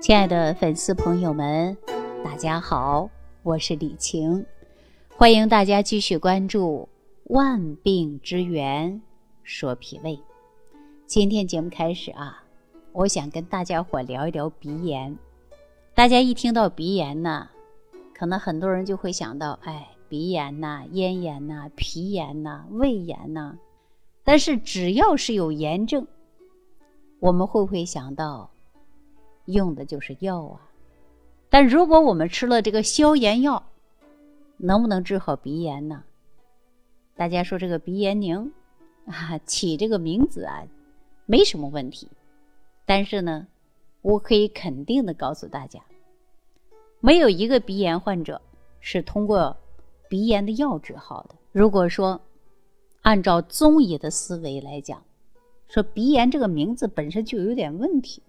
亲爱的粉丝朋友们，大家好，我是李晴，欢迎大家继续关注《万病之源说脾胃》。今天节目开始啊，我想跟大家伙聊一聊鼻炎。大家一听到鼻炎呢，可能很多人就会想到，哎，鼻炎呐、咽炎呐、皮炎呐、胃炎呐。但是只要是有炎症，我们会不会想到？用的就是药啊，但如果我们吃了这个消炎药，能不能治好鼻炎呢？大家说这个鼻炎宁啊，起这个名字啊，没什么问题。但是呢，我可以肯定的告诉大家，没有一个鼻炎患者是通过鼻炎的药治好的。如果说按照中医的思维来讲，说鼻炎这个名字本身就有点问题。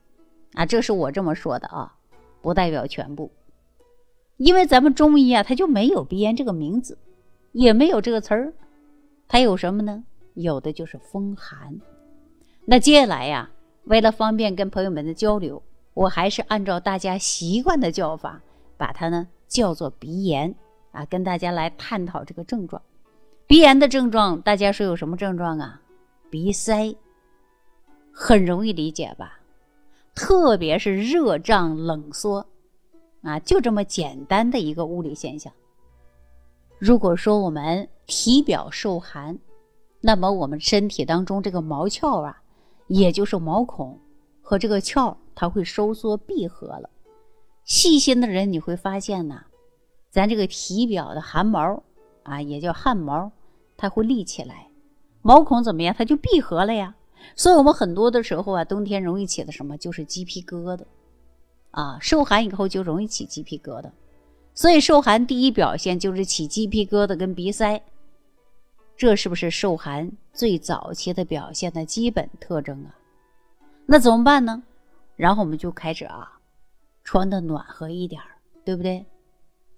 啊，这是我这么说的啊，不代表全部。因为咱们中医啊，它就没有鼻炎这个名字，也没有这个词儿，它有什么呢？有的就是风寒。那接下来呀，为了方便跟朋友们的交流，我还是按照大家习惯的叫法，把它呢叫做鼻炎啊，跟大家来探讨这个症状。鼻炎的症状，大家说有什么症状啊？鼻塞，很容易理解吧？特别是热胀冷缩，啊，就这么简单的一个物理现象。如果说我们体表受寒，那么我们身体当中这个毛窍啊，也就是毛孔和这个窍，它会收缩闭合了。细心的人你会发现呐，咱这个体表的汗毛啊，也叫汗毛，它会立起来，毛孔怎么样？它就闭合了呀。所以，我们很多的时候啊，冬天容易起的什么，就是鸡皮疙瘩，啊，受寒以后就容易起鸡皮疙瘩。所以，受寒第一表现就是起鸡皮疙瘩跟鼻塞，这是不是受寒最早期的表现的基本特征啊？那怎么办呢？然后我们就开始啊，穿的暖和一点儿对不对？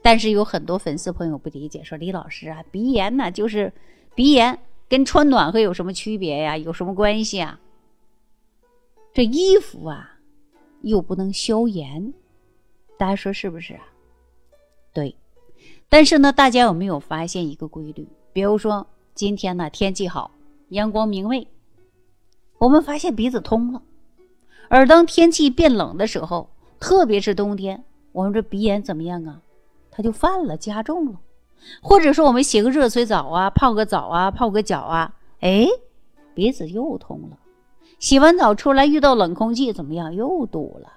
但是有很多粉丝朋友不理解，说李老师啊，鼻炎呢就是鼻炎。跟穿暖和有什么区别呀？有什么关系啊？这衣服啊，又不能消炎，大家说是不是啊？对。但是呢，大家有没有发现一个规律？比如说今天呢天气好，阳光明媚，我们发现鼻子通了。而当天气变冷的时候，特别是冬天，我们这鼻炎怎么样啊？它就犯了，加重了。或者说，我们洗个热水澡啊，泡个澡啊，泡个脚啊，哎，鼻子又通了。洗完澡出来遇到冷空气，怎么样？又堵了。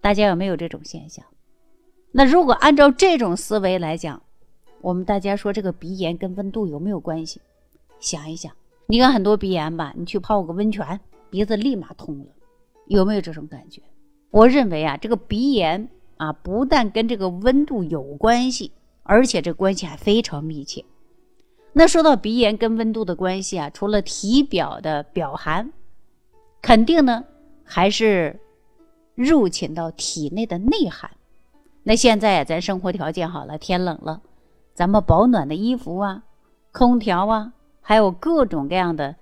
大家有没有这种现象？那如果按照这种思维来讲，我们大家说这个鼻炎跟温度有没有关系？想一想，你看很多鼻炎吧，你去泡个温泉，鼻子立马通了，有没有这种感觉？我认为啊，这个鼻炎啊，不但跟这个温度有关系。而且这关系还非常密切。那说到鼻炎跟温度的关系啊，除了体表的表寒，肯定呢还是入侵到体内的内寒。那现在咱生活条件好了，天冷了，咱们保暖的衣服啊、空调啊，还有各种各样的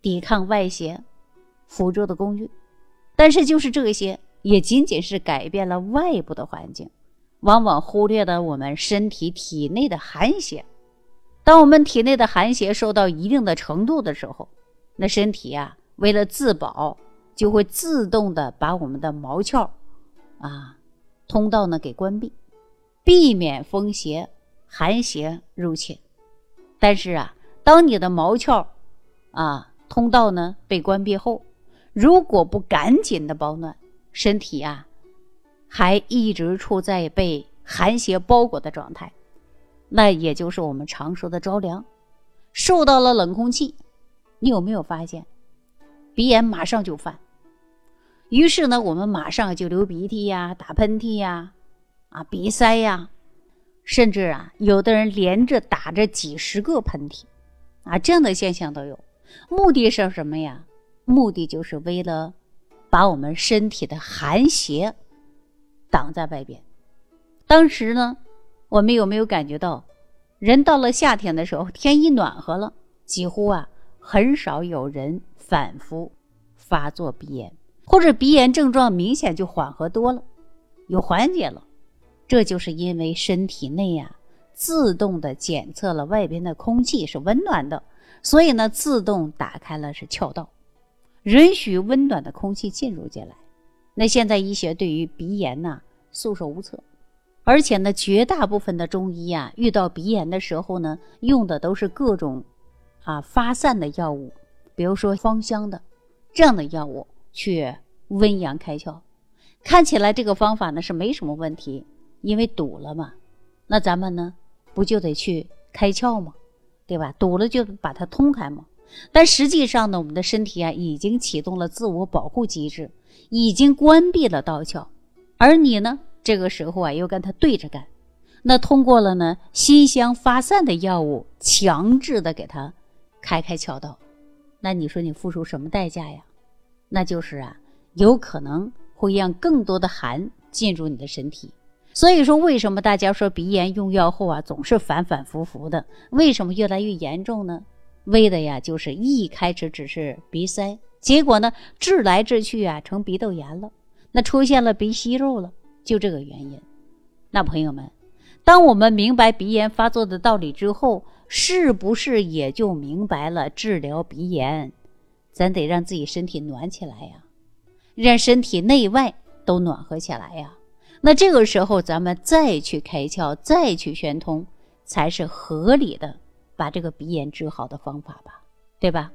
抵抗外邪辅助的工具。但是就是这些，也仅仅是改变了外部的环境。往往忽略了我们身体体内的寒邪。当我们体内的寒邪受到一定的程度的时候，那身体啊，为了自保，就会自动的把我们的毛窍啊通道呢给关闭，避免风邪、寒邪入侵。但是啊，当你的毛窍啊通道呢被关闭后，如果不赶紧的保暖，身体啊。还一直处在被寒邪包裹的状态，那也就是我们常说的着凉，受到了冷空气，你有没有发现，鼻炎马上就犯？于是呢，我们马上就流鼻涕呀、打喷嚏呀、啊鼻塞呀，甚至啊，有的人连着打着几十个喷嚏，啊这样的现象都有。目的是什么呀？目的就是为了把我们身体的寒邪。挡在外边。当时呢，我们有没有感觉到，人到了夏天的时候，天一暖和了，几乎啊很少有人反复发作鼻炎。或者鼻炎症状明显就缓和多了，有缓解了，这就是因为身体内呀自动的检测了外边的空气是温暖的，所以呢自动打开了是窍道，允许温暖的空气进入进来。那现在医学对于鼻炎呐束手无策，而且呢绝大部分的中医啊遇到鼻炎的时候呢用的都是各种啊发散的药物，比如说芳香的这样的药物。去温阳开窍，看起来这个方法呢是没什么问题，因为堵了嘛，那咱们呢不就得去开窍吗？对吧？堵了就把它通开嘛。但实际上呢，我们的身体啊已经启动了自我保护机制，已经关闭了刀鞘，而你呢这个时候啊又跟它对着干，那通过了呢辛香发散的药物，强制的给它开开窍道，那你说你付出什么代价呀？那就是啊，有可能会让更多的寒进入你的身体。所以说，为什么大家说鼻炎用药后啊总是反反复复的？为什么越来越严重呢？为的呀，就是一开始只是鼻塞，结果呢治来治去啊成鼻窦炎了，那出现了鼻息肉了，就这个原因。那朋友们，当我们明白鼻炎发作的道理之后，是不是也就明白了治疗鼻炎？咱得让自己身体暖起来呀，让身体内外都暖和起来呀。那这个时候，咱们再去开窍，再去宣通，才是合理的把这个鼻炎治好的方法吧，对吧？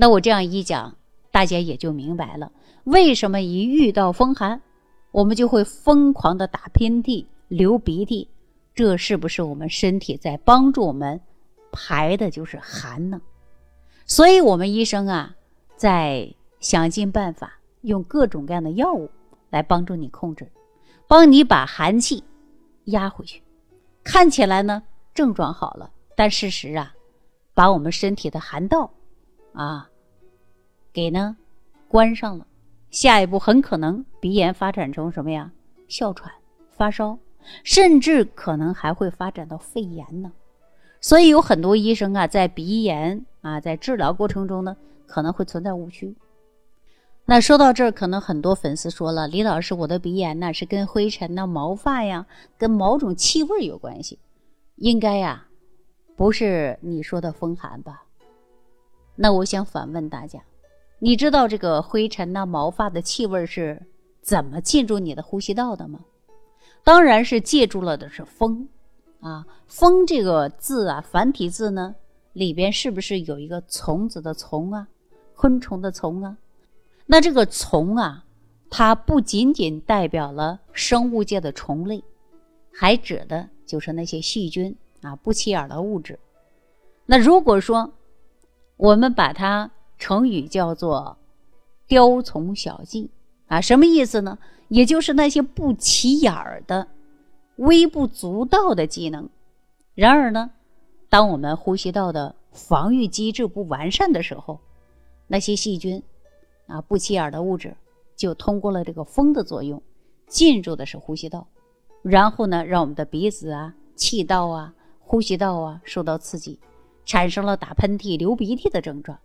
那我这样一讲，大家也就明白了，为什么一遇到风寒，我们就会疯狂的打喷嚏、流鼻涕，这是不是我们身体在帮助我们排的就是寒呢？所以，我们医生啊，在想尽办法，用各种各样的药物来帮助你控制，帮你把寒气压回去。看起来呢，症状好了，但事实啊，把我们身体的寒道啊，给呢关上了。下一步很可能鼻炎发展成什么呀？哮喘、发烧，甚至可能还会发展到肺炎呢。所以有很多医生啊，在鼻炎啊，在治疗过程中呢，可能会存在误区。那说到这儿，可能很多粉丝说了：“李老师，我的鼻炎呢，是跟灰尘呐、毛发呀、跟某种气味有关系，应该呀，不是你说的风寒吧？”那我想反问大家：你知道这个灰尘呐、毛发的气味是怎么进入你的呼吸道的吗？当然是借助了的是风。啊，风这个字啊，繁体字呢，里边是不是有一个虫子的虫啊，昆虫的虫啊？那这个虫啊，它不仅仅代表了生物界的虫类，还指的就是那些细菌啊，不起眼的物质。那如果说我们把它成语叫做“雕虫小技”啊，什么意思呢？也就是那些不起眼儿的。微不足道的技能，然而呢，当我们呼吸道的防御机制不完善的时候，那些细菌啊不起眼的物质就通过了这个风的作用，进入的是呼吸道，然后呢，让我们的鼻子啊、气道啊、呼吸道啊受到刺激，产生了打喷嚏、流鼻涕的症状。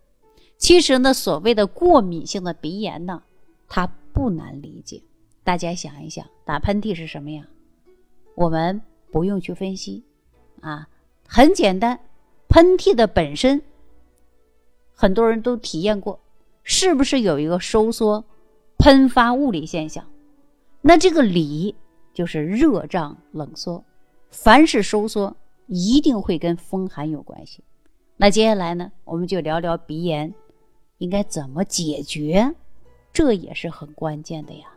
其实呢，所谓的过敏性的鼻炎呢，它不难理解。大家想一想，打喷嚏是什么呀？我们不用去分析，啊，很简单，喷嚏的本身，很多人都体验过，是不是有一个收缩、喷发物理现象？那这个理就是热胀冷缩，凡是收缩，一定会跟风寒有关系。那接下来呢，我们就聊聊鼻炎应该怎么解决，这也是很关键的呀。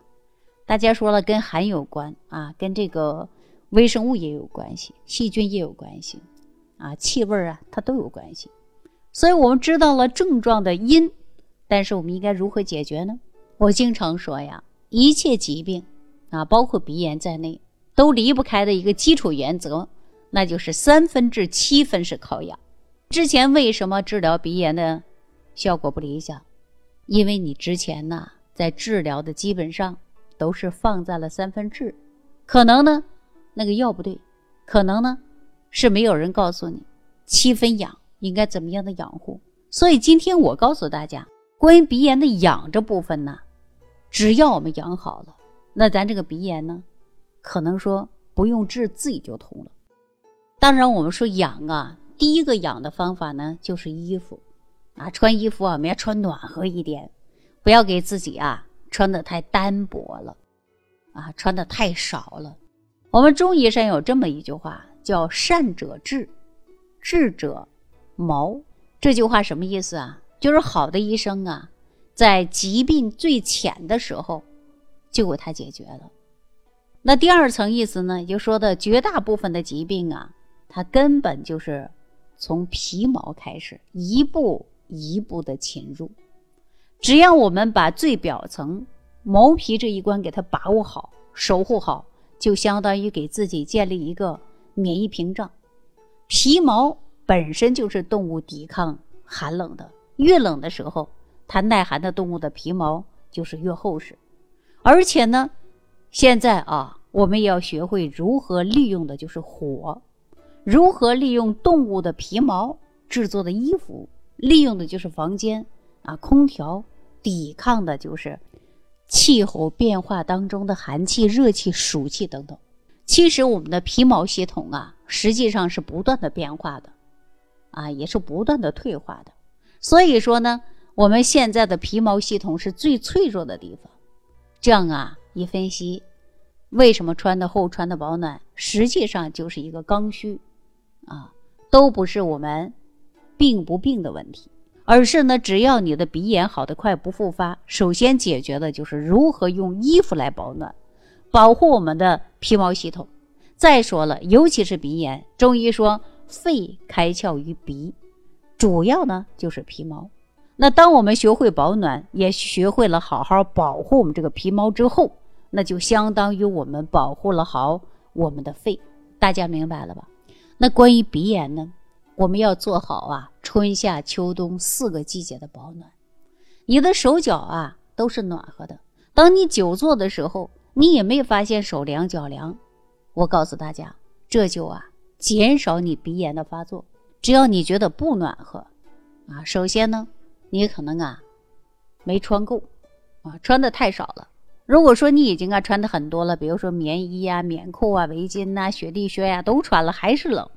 大家说了，跟寒有关啊，跟这个。微生物也有关系，细菌也有关系，啊，气味啊，它都有关系。所以我们知道了症状的因，但是我们应该如何解决呢？我经常说呀，一切疾病啊，包括鼻炎在内，都离不开的一个基础原则，那就是三分治七分是靠养。之前为什么治疗鼻炎的效果不理想？因为你之前呢，在治疗的基本上都是放在了三分治，可能呢。那个药不对，可能呢是没有人告诉你七分养应该怎么样的养护。所以今天我告诉大家，关于鼻炎的养这部分呢，只要我们养好了，那咱这个鼻炎呢，可能说不用治自己就通了。当然，我们说养啊，第一个养的方法呢，就是衣服啊，穿衣服啊，我们要穿暖和一点，不要给自己啊穿的太单薄了，啊，穿的太少了。我们中医上有这么一句话，叫“善者治，治者谋”。这句话什么意思啊？就是好的医生啊，在疾病最浅的时候就给他解决了。那第二层意思呢，就说的绝大部分的疾病啊。它根本就是从皮毛开始，一步一步的侵入。只要我们把最表层毛皮这一关给它把握好、守护好，就相当于给自己建立一个免疫屏障。皮毛本身就是动物抵抗寒冷的，越冷的时候，它耐寒的动物的皮毛就是越厚实。而且呢，现在啊，我们也要学会如何利用的就是火。如何利用动物的皮毛制作的衣服？利用的就是房间啊，空调，抵抗的就是气候变化当中的寒气、热气、暑气等等。其实我们的皮毛系统啊，实际上是不断的变化的，啊，也是不断的退化的。所以说呢，我们现在的皮毛系统是最脆弱的地方。这样啊，一分析，为什么穿的厚、穿的保暖，实际上就是一个刚需。啊，都不是我们病不病的问题，而是呢，只要你的鼻炎好得快不复发，首先解决的就是如何用衣服来保暖，保护我们的皮毛系统。再说了，尤其是鼻炎，中医说肺开窍于鼻，主要呢就是皮毛。那当我们学会保暖，也学会了好好保护我们这个皮毛之后，那就相当于我们保护了好我们的肺。大家明白了吧？那关于鼻炎呢，我们要做好啊，春夏秋冬四个季节的保暖。你的手脚啊都是暖和的。当你久坐的时候，你也没发现手凉脚凉。我告诉大家，这就啊减少你鼻炎的发作。只要你觉得不暖和，啊，首先呢，你可能啊没穿够，啊穿的太少了。如果说你已经啊穿的很多了，比如说棉衣呀、棉裤啊、围巾呐、雪地靴呀都穿了，还是冷，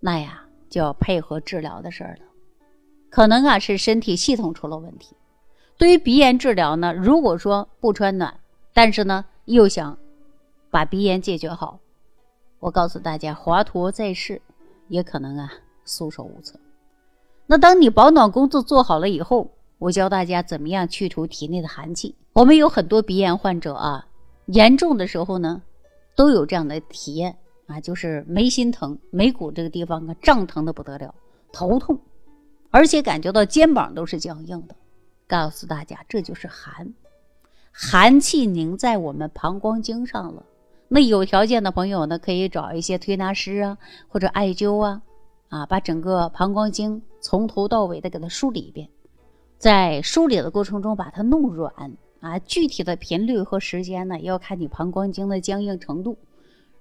那呀就要配合治疗的事儿了。可能啊是身体系统出了问题。对于鼻炎治疗呢，如果说不穿暖，但是呢又想把鼻炎解决好，我告诉大家，华佗在世也可能啊束手无策。那当你保暖工作做好了以后，我教大家怎么样去除体内的寒气。我们有很多鼻炎患者啊，严重的时候呢，都有这样的体验啊，就是眉心疼，眉骨这个地方啊胀疼的不得了，头痛，而且感觉到肩膀都是僵硬的。告诉大家，这就是寒，寒气凝在我们膀胱经上了。那有条件的朋友呢，可以找一些推拿师啊，或者艾灸啊，啊，把整个膀胱经从头到尾的给它梳理一遍，在梳理的过程中把它弄软。啊，具体的频率和时间呢，要看你膀胱经的僵硬程度。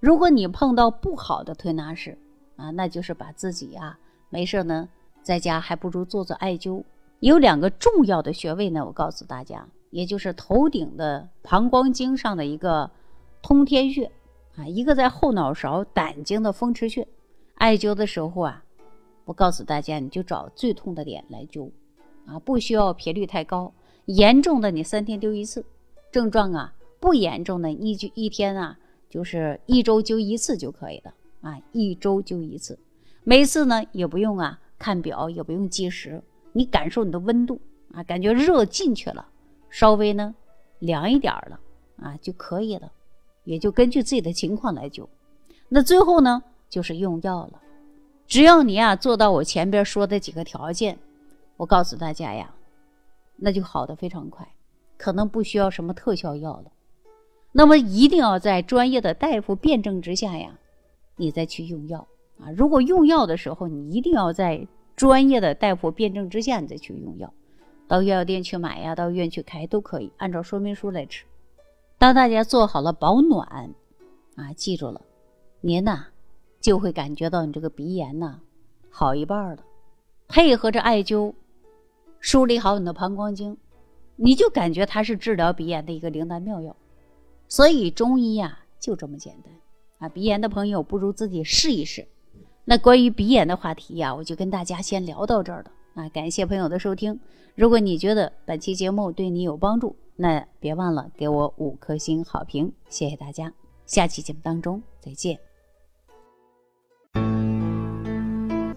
如果你碰到不好的推拿师，啊，那就是把自己啊没事呢，在家还不如做做艾灸。有两个重要的穴位呢，我告诉大家，也就是头顶的膀胱经上的一个通天穴，啊，一个在后脑勺胆经的风池穴。艾灸的时候啊，我告诉大家，你就找最痛的点来灸，啊，不需要频率太高。严重的你三天丢一次，症状啊不严重的一就一天啊就是一周灸一次就可以了啊，一周灸一次，每次呢也不用啊看表，也不用计时，你感受你的温度啊，感觉热进去了，稍微呢凉一点了啊就可以了，也就根据自己的情况来灸。那最后呢就是用药了，只要你啊做到我前边说的几个条件，我告诉大家呀。那就好的非常快，可能不需要什么特效药了。那么一定要在专业的大夫辩证之下呀，你再去用药啊。如果用药的时候，你一定要在专业的大夫辩证之下你再去用药，到药店去买呀，到医院去开都可以，按照说明书来吃。当大家做好了保暖啊，记住了，您呐就会感觉到你这个鼻炎呐好一半了，配合着艾灸。梳理好你的膀胱经，你就感觉它是治疗鼻炎的一个灵丹妙药。所以中医呀就这么简单啊！鼻炎的朋友不如自己试一试。那关于鼻炎的话题呀，我就跟大家先聊到这儿了啊！感谢朋友的收听。如果你觉得本期节目对你有帮助，那别忘了给我五颗星好评，谢谢大家。下期节目当中再见。